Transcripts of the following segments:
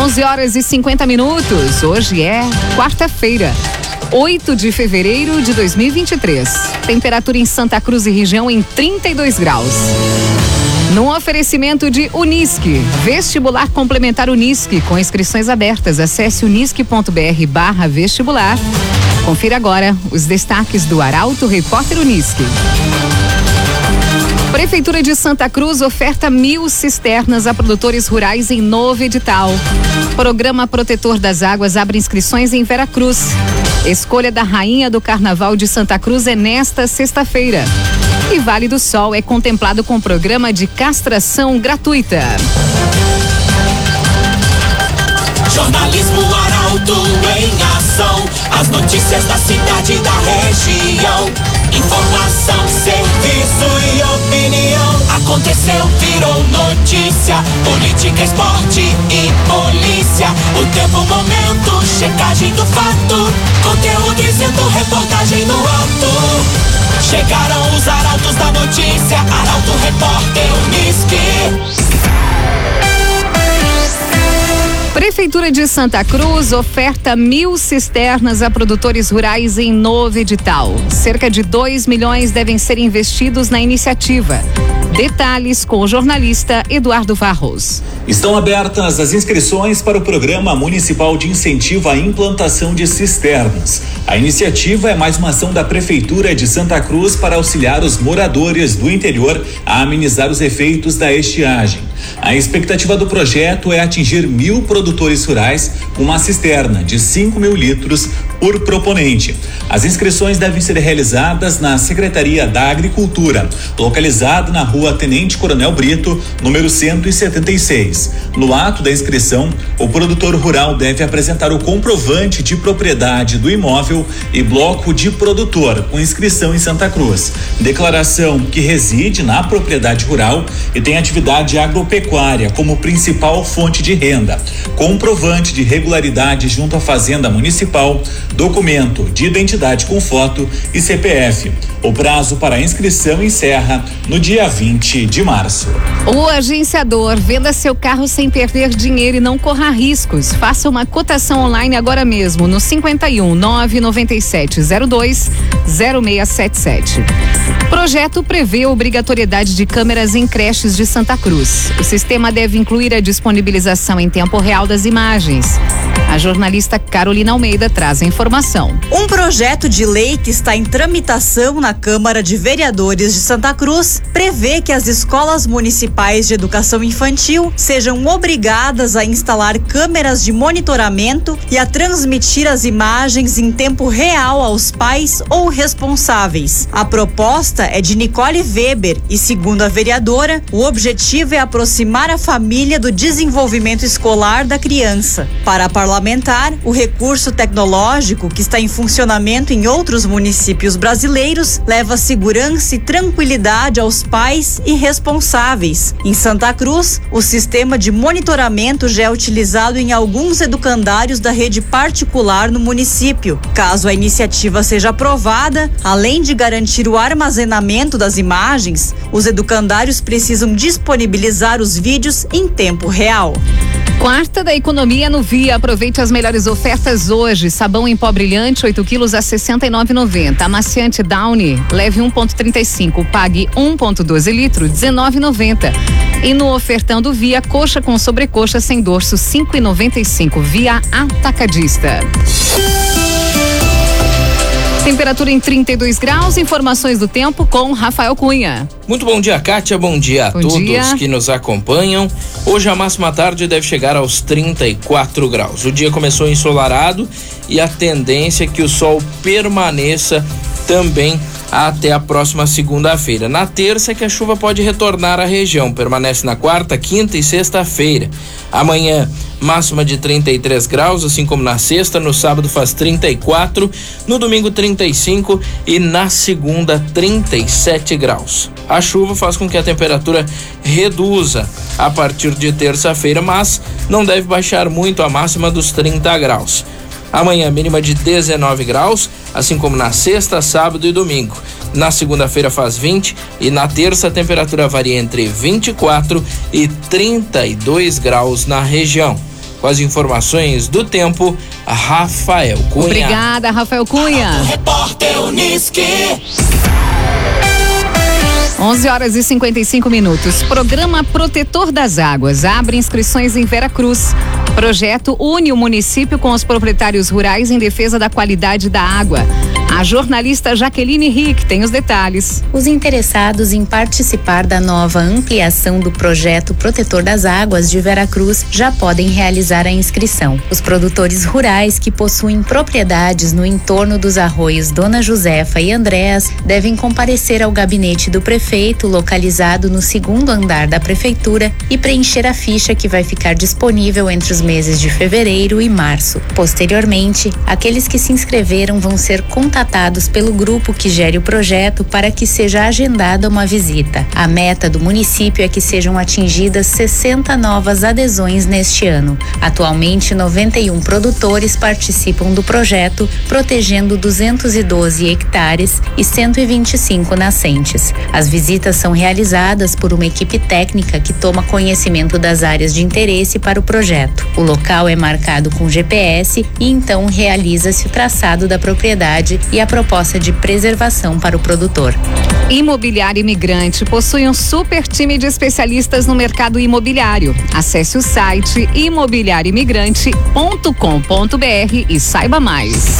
11 horas e 50 minutos. Hoje é quarta-feira. 8 de fevereiro de 2023. Temperatura em Santa Cruz e região em 32 graus. No oferecimento de Unisque, vestibular complementar Unisque, com inscrições abertas. Acesse unisque.br barra vestibular. Confira agora os destaques do Arauto Repórter Unisque. Prefeitura de Santa Cruz oferta mil cisternas a produtores rurais em novo edital. Programa Protetor das Águas abre inscrições em Veracruz. Escolha da Rainha do Carnaval de Santa Cruz é nesta sexta-feira. E Vale do Sol é contemplado com programa de castração gratuita. Jornalismo Arauto em ação. As notícias da cidade e da região. Informação, serviço e opinião. Aconteceu, virou notícia. Política, esporte e polícia. O tempo, momento, checagem do fato. Conteúdo dizendo, reportagem no ato. Chegaram os arautos da notícia. Arauto, repórter, Unisque. Prefeitura de Santa Cruz oferta mil cisternas a produtores rurais em novo edital. Cerca de 2 milhões devem ser investidos na iniciativa. Detalhes com o jornalista Eduardo Varros. Estão abertas as inscrições para o Programa Municipal de Incentivo à Implantação de Cisternas. A iniciativa é mais uma ação da Prefeitura de Santa Cruz para auxiliar os moradores do interior a amenizar os efeitos da estiagem. A expectativa do projeto é atingir mil produtores rurais com uma cisterna de 5 mil litros por proponente. As inscrições devem ser realizadas na Secretaria da Agricultura, localizada na rua Tenente Coronel Brito, número 176. No ato da inscrição, o produtor rural deve apresentar o comprovante de propriedade do imóvel e bloco de produtor com inscrição em Santa Cruz, declaração que reside na propriedade rural e tem atividade agropecuária como principal fonte de renda, comprovante de regularidade junto à Fazenda Municipal, documento de identidade com foto e CPF. O prazo para inscrição encerra no dia 20 de março. O agenciador venda seu carro sem perder dinheiro e não corra riscos. Faça uma cotação online agora mesmo no 51 997 02 0677. Projeto prevê obrigatoriedade de câmeras em creches de Santa Cruz. O sistema deve incluir a disponibilização em tempo real das imagens. A jornalista Carolina Almeida traz a informação. Um projeto de lei que está em tramitação na Câmara de Vereadores de Santa Cruz prevê que as escolas municipais de educação infantil sejam obrigadas a instalar câmeras de monitoramento e a transmitir as imagens em tempo real aos pais ou responsáveis. A proposta é de Nicole Weber e, segundo a vereadora, o objetivo é aproximar a família do desenvolvimento escolar da criança. Para a parlamentar, o recurso tecnológico que está em funcionamento em outros municípios brasileiros leva segurança e tranquilidade aos pais e responsáveis. Em Santa Cruz, o sistema de monitoramento já é utilizado em alguns educandários da rede particular no município. Caso a iniciativa seja aprovada, além de garantir o armazenamento das imagens, os educandários precisam disponibilizar os vídeos em tempo real. Quarta da economia no Via. Aproveite as melhores ofertas hoje. Sabão em pó brilhante, 8 quilos a 69,90. Amaciante Downy, leve 1,35. Pague 1,12 litro, 19,90. E no ofertão do Via, coxa com sobrecoxa sem dorso, 5,95. Via Atacadista. Temperatura em 32 graus. Informações do tempo com Rafael Cunha. Muito bom dia, Kátia. Bom dia a Bom todos dia. que nos acompanham. Hoje a máxima tarde deve chegar aos 34 graus. O dia começou ensolarado e a tendência é que o sol permaneça também até a próxima segunda-feira. Na terça é que a chuva pode retornar à região, permanece na quarta, quinta e sexta-feira. Amanhã, máxima de 33 graus, assim como na sexta, no sábado faz 34, no domingo 35 e na segunda 37 graus. A chuva faz com que a temperatura reduza a partir de terça-feira, mas não deve baixar muito a máxima dos 30 graus. Amanhã, mínima de 19 graus, assim como na sexta, sábado e domingo. Na segunda-feira faz 20 e na terça a temperatura varia entre 24 e 32 graus na região. Com as informações do tempo, Rafael Cunha. Obrigada, Rafael Cunha. Repórter Uniski. 11 horas e 55 minutos. Programa Protetor das Águas abre inscrições em Vera Cruz. Projeto une o município com os proprietários rurais em defesa da qualidade da água. A jornalista Jaqueline Rick tem os detalhes. Os interessados em participar da nova ampliação do projeto Protetor das Águas de Veracruz já podem realizar a inscrição. Os produtores rurais que possuem propriedades no entorno dos arroios Dona Josefa e Andréas devem comparecer ao gabinete do prefeito, localizado no segundo andar da prefeitura, e preencher a ficha que vai ficar disponível entre os meses de fevereiro e março. Posteriormente, aqueles que se inscreveram vão ser contatados contatados pelo grupo que gere o projeto para que seja agendada uma visita. A meta do município é que sejam atingidas 60 novas adesões neste ano. Atualmente, 91 produtores participam do projeto, protegendo 212 hectares e 125 nascentes. As visitas são realizadas por uma equipe técnica que toma conhecimento das áreas de interesse para o projeto. O local é marcado com GPS e então realiza-se o traçado da propriedade e a proposta de preservação para o produtor. Imobiliário Imigrante possui um super time de especialistas no mercado imobiliário. Acesse o site imobiliarioimigrante.com.br e saiba mais.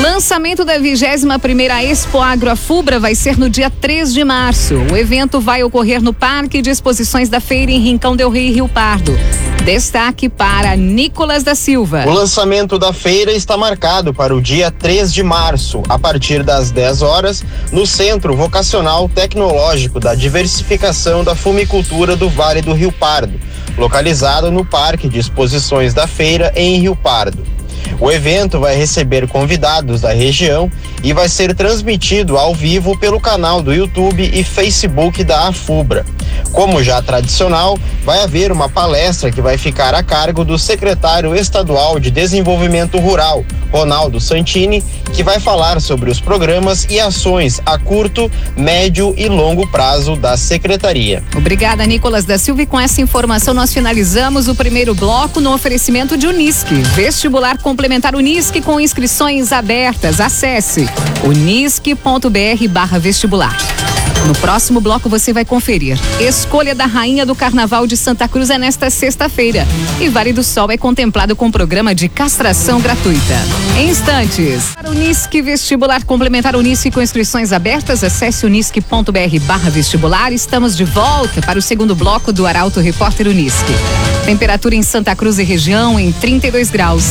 Lançamento da 21 primeira Expo Agro Afubra vai ser no dia 3 de março. O evento vai ocorrer no Parque de Exposições da Feira em Rincão del Rio, Rio Pardo. Destaque para Nicolas da Silva. O lançamento da feira está marcado para o dia 3 de março, a partir das 10 horas, no Centro Vocacional Tecnológico da Diversificação da Fumicultura do Vale do Rio Pardo, localizado no Parque de Exposições da Feira em Rio Pardo. O evento vai receber convidados da região e vai ser transmitido ao vivo pelo canal do YouTube e Facebook da Afubra. Como já tradicional, vai haver uma palestra que vai ficar a cargo do secretário estadual de Desenvolvimento Rural, Ronaldo Santini, que vai falar sobre os programas e ações a curto, médio e longo prazo da secretaria. Obrigada, Nicolas da Silva. E com essa informação, nós finalizamos o primeiro bloco no oferecimento de Unisque. Vestibular complementar Unisque com inscrições abertas. Acesse unisque.br barra vestibular. No próximo bloco você vai conferir. Escolha da Rainha do Carnaval de Santa Cruz é nesta sexta-feira. E Vale do Sol é contemplado com programa de castração gratuita. Em instantes. Para Unisque Vestibular Complementar Unisque com inscrições abertas, acesse unisque.br barra vestibular. Estamos de volta para o segundo bloco do Arauto Repórter Unisque. Temperatura em Santa Cruz e região em 32 graus.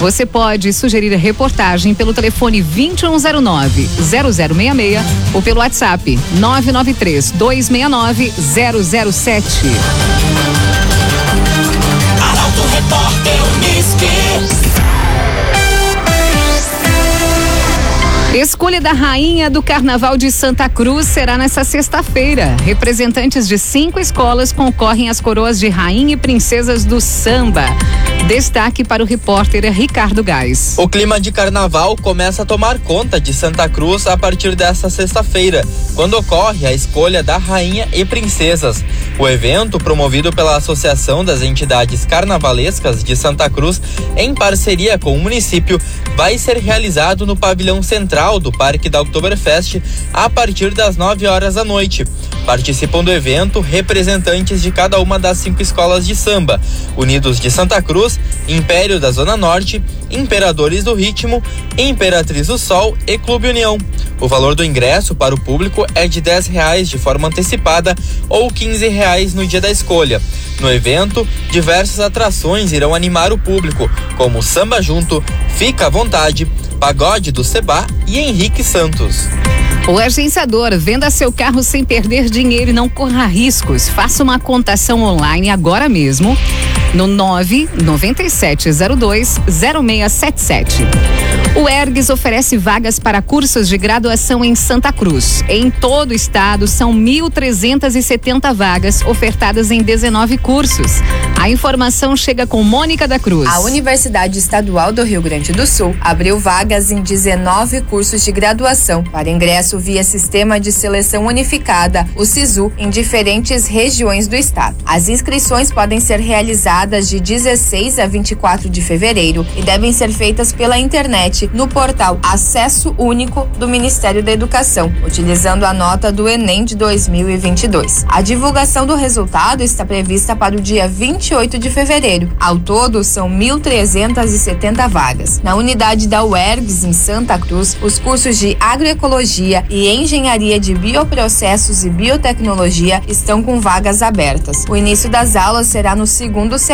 Você pode sugerir a reportagem pelo telefone 2109 0066 ou pelo WhatsApp 993 269 007. Arauto Repórter Uniski. Escolha da Rainha do Carnaval de Santa Cruz será nesta sexta-feira. Representantes de cinco escolas concorrem às coroas de Rainha e Princesas do Samba. Destaque para o repórter Ricardo Gás. O clima de carnaval começa a tomar conta de Santa Cruz a partir desta sexta-feira, quando ocorre a escolha da Rainha e Princesas. O evento, promovido pela Associação das Entidades Carnavalescas de Santa Cruz, em parceria com o município, vai ser realizado no pavilhão central do Parque da Oktoberfest a partir das 9 horas da noite. Participam do evento representantes de cada uma das cinco escolas de samba: Unidos de Santa Cruz, Império da Zona Norte, Imperadores do Ritmo, Imperatriz do Sol e Clube União. O valor do ingresso para o público é de R$ reais de forma antecipada ou R$ reais no dia da escolha. No evento, diversas atrações irão animar o público, como Samba Junto, Fica à Vontade, Pagode do Seba e Henrique Santos. O agenciador venda seu carro sem perder dinheiro e não corra riscos. Faça uma contação online agora mesmo no 99702 0677. O ERGS oferece vagas para cursos de graduação em Santa Cruz. Em todo o estado, são 1.370 vagas ofertadas em 19 cursos. A informação chega com Mônica da Cruz. A Universidade Estadual do Rio Grande do Sul abriu vagas em 19 cursos de graduação para ingresso via Sistema de Seleção Unificada, o SISU, em diferentes regiões do estado. As inscrições podem ser realizadas realizadas de 16 a 24 de fevereiro e devem ser feitas pela internet no portal Acesso Único do Ministério da Educação, utilizando a nota do Enem de 2022. A divulgação do resultado está prevista para o dia 28 de fevereiro. Ao todo, são 1.370 vagas. Na unidade da UERGS, em Santa Cruz, os cursos de agroecologia e engenharia de bioprocessos e biotecnologia estão com vagas abertas. O início das aulas será no segundo semestre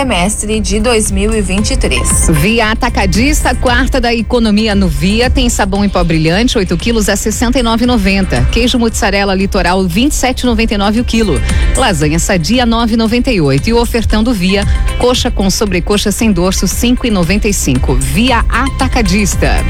de 2023. Via Atacadista, quarta da economia no Via, tem sabão em pó brilhante, 8 quilos a 69,90. Queijo mozzarella litoral, 27,99 o quilo. Lasanha sadia, 9,98. E o ofertão do Via, coxa com sobrecoxa sem dorso, 5,95. Via Atacadista.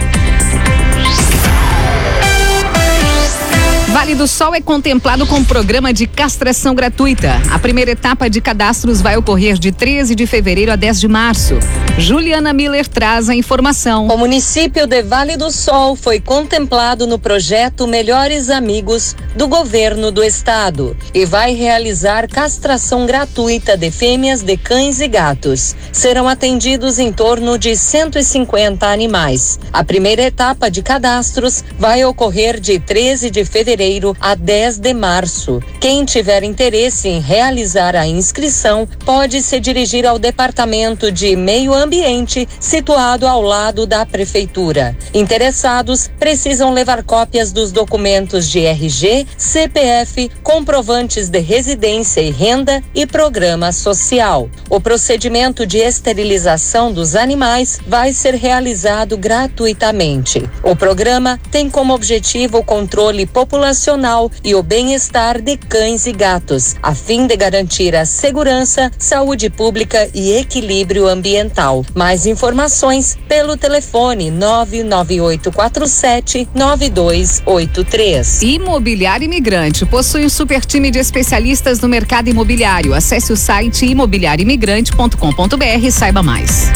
Vale do Sol é contemplado com programa de castração gratuita. A primeira etapa de cadastros vai ocorrer de 13 de fevereiro a 10 de março. Juliana Miller traz a informação. O município de Vale do Sol foi contemplado no projeto Melhores Amigos do governo do estado e vai realizar castração gratuita de fêmeas de cães e gatos. Serão atendidos em torno de 150 animais. A primeira etapa de cadastros vai ocorrer de 13 de fevereiro a 10 de março. Quem tiver interesse em realizar a inscrição pode se dirigir ao Departamento de Meio Ambiente, situado ao lado da Prefeitura. Interessados precisam levar cópias dos documentos de RG, CPF, comprovantes de residência e renda e programa social. O procedimento de esterilização dos animais vai ser realizado gratuitamente. O programa tem como objetivo o controle populacional e o bem-estar de cães e gatos, a fim de garantir a segurança, saúde pública e equilíbrio ambiental. Mais informações pelo telefone 99847 9283. Imobiliário Imigrante possui um super time de especialistas no mercado imobiliário. Acesse o site imobiliarioimigrante.com.br e saiba mais.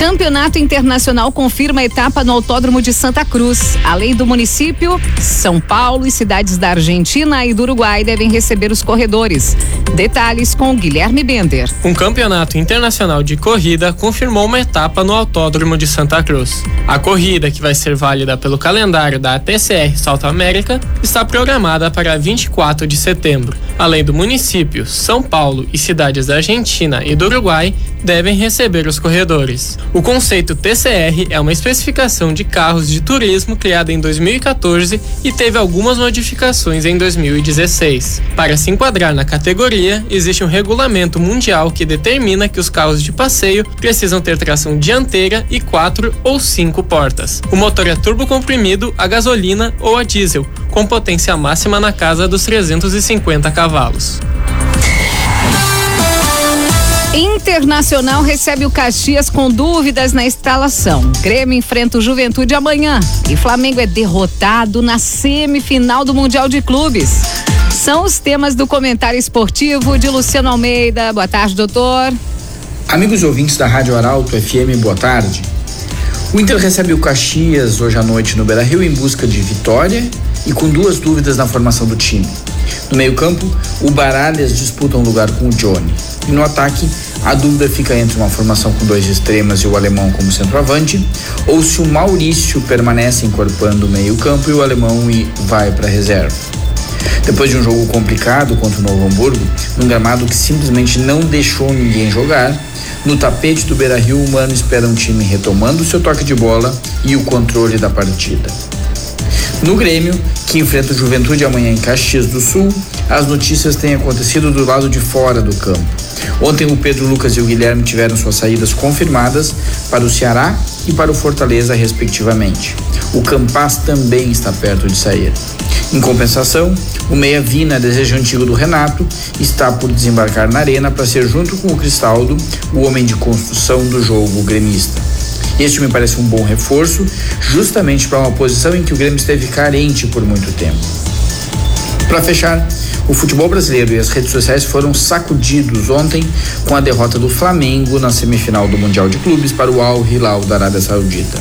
Campeonato Internacional confirma a etapa no Autódromo de Santa Cruz. Além do município, São Paulo e cidades da Argentina e do Uruguai devem receber os corredores. Detalhes com Guilherme Bender. Um campeonato internacional de corrida confirmou uma etapa no Autódromo de Santa Cruz. A corrida, que vai ser válida pelo calendário da TCR Salto América, está programada para 24 de setembro. Além do município, São Paulo e cidades da Argentina e do Uruguai devem receber os corredores. O conceito TCR é uma especificação de carros de turismo criada em 2014 e teve algumas modificações em 2016. Para se enquadrar na categoria, existe um regulamento mundial que determina que os carros de passeio precisam ter tração dianteira e quatro ou cinco portas. O motor é turbo comprimido a gasolina ou a diesel, com potência máxima na casa dos 350 cavalos. Internacional recebe o Caxias com dúvidas na instalação. Grêmio enfrenta o Juventude amanhã e Flamengo é derrotado na semifinal do Mundial de Clubes. São os temas do comentário esportivo de Luciano Almeida. Boa tarde, doutor. Amigos ouvintes da Rádio Arauto FM, boa tarde. O Inter recebe o Caxias hoje à noite no Beira Rio em busca de vitória e com duas dúvidas na formação do time. No meio-campo, o Baralhas disputa um lugar com o Johnny. E no ataque, a dúvida fica entre uma formação com dois extremas e o alemão como centroavante, ou se o Maurício permanece encorpando o meio-campo e o alemão vai para reserva. Depois de um jogo complicado contra o Novo Hamburgo, num gramado que simplesmente não deixou ninguém jogar, no tapete do Beira Rio, o Mano espera um time retomando seu toque de bola e o controle da partida. No Grêmio, que enfrenta o Juventude amanhã em Caxias do Sul, as notícias têm acontecido do lado de fora do campo. Ontem o Pedro Lucas e o Guilherme tiveram suas saídas confirmadas para o Ceará e para o Fortaleza, respectivamente. O Campas também está perto de sair. Em compensação, o Meia Vina, desejo antigo do Renato, está por desembarcar na arena para ser, junto com o Cristaldo, o homem de construção do jogo gremista. Este me parece um bom reforço, justamente para uma posição em que o Grêmio esteve carente por muito tempo. Para fechar, o futebol brasileiro e as redes sociais foram sacudidos ontem com a derrota do Flamengo na semifinal do Mundial de Clubes para o Al Hilal da Arábia Saudita.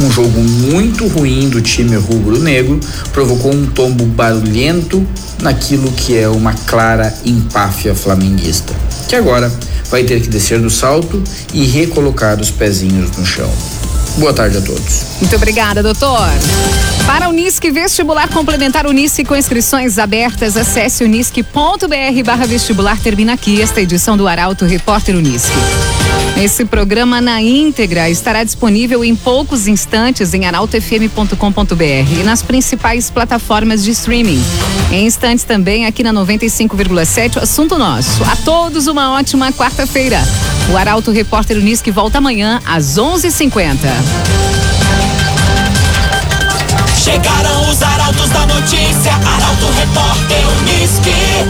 Um jogo muito ruim do time rubro-negro provocou um tombo barulhento naquilo que é uma clara empáfia flamenguista, que agora vai ter que descer do salto e recolocar os pezinhos no chão. Boa tarde a todos. Muito obrigada, doutor. Para o Unisque Vestibular Complementar Unisque com inscrições abertas, acesse unisque.br barra vestibular. Termina aqui esta edição do Arauto Repórter Unisque. Esse programa na íntegra estará disponível em poucos instantes em arautofm.com.br e nas principais plataformas de streaming. Em instantes também aqui na 95,7, o assunto nosso. A todos uma ótima quarta-feira. O Arauto Repórter Unisque volta amanhã às 11:50. Chegaram os arautos da notícia, Arauto Repórter Unisque.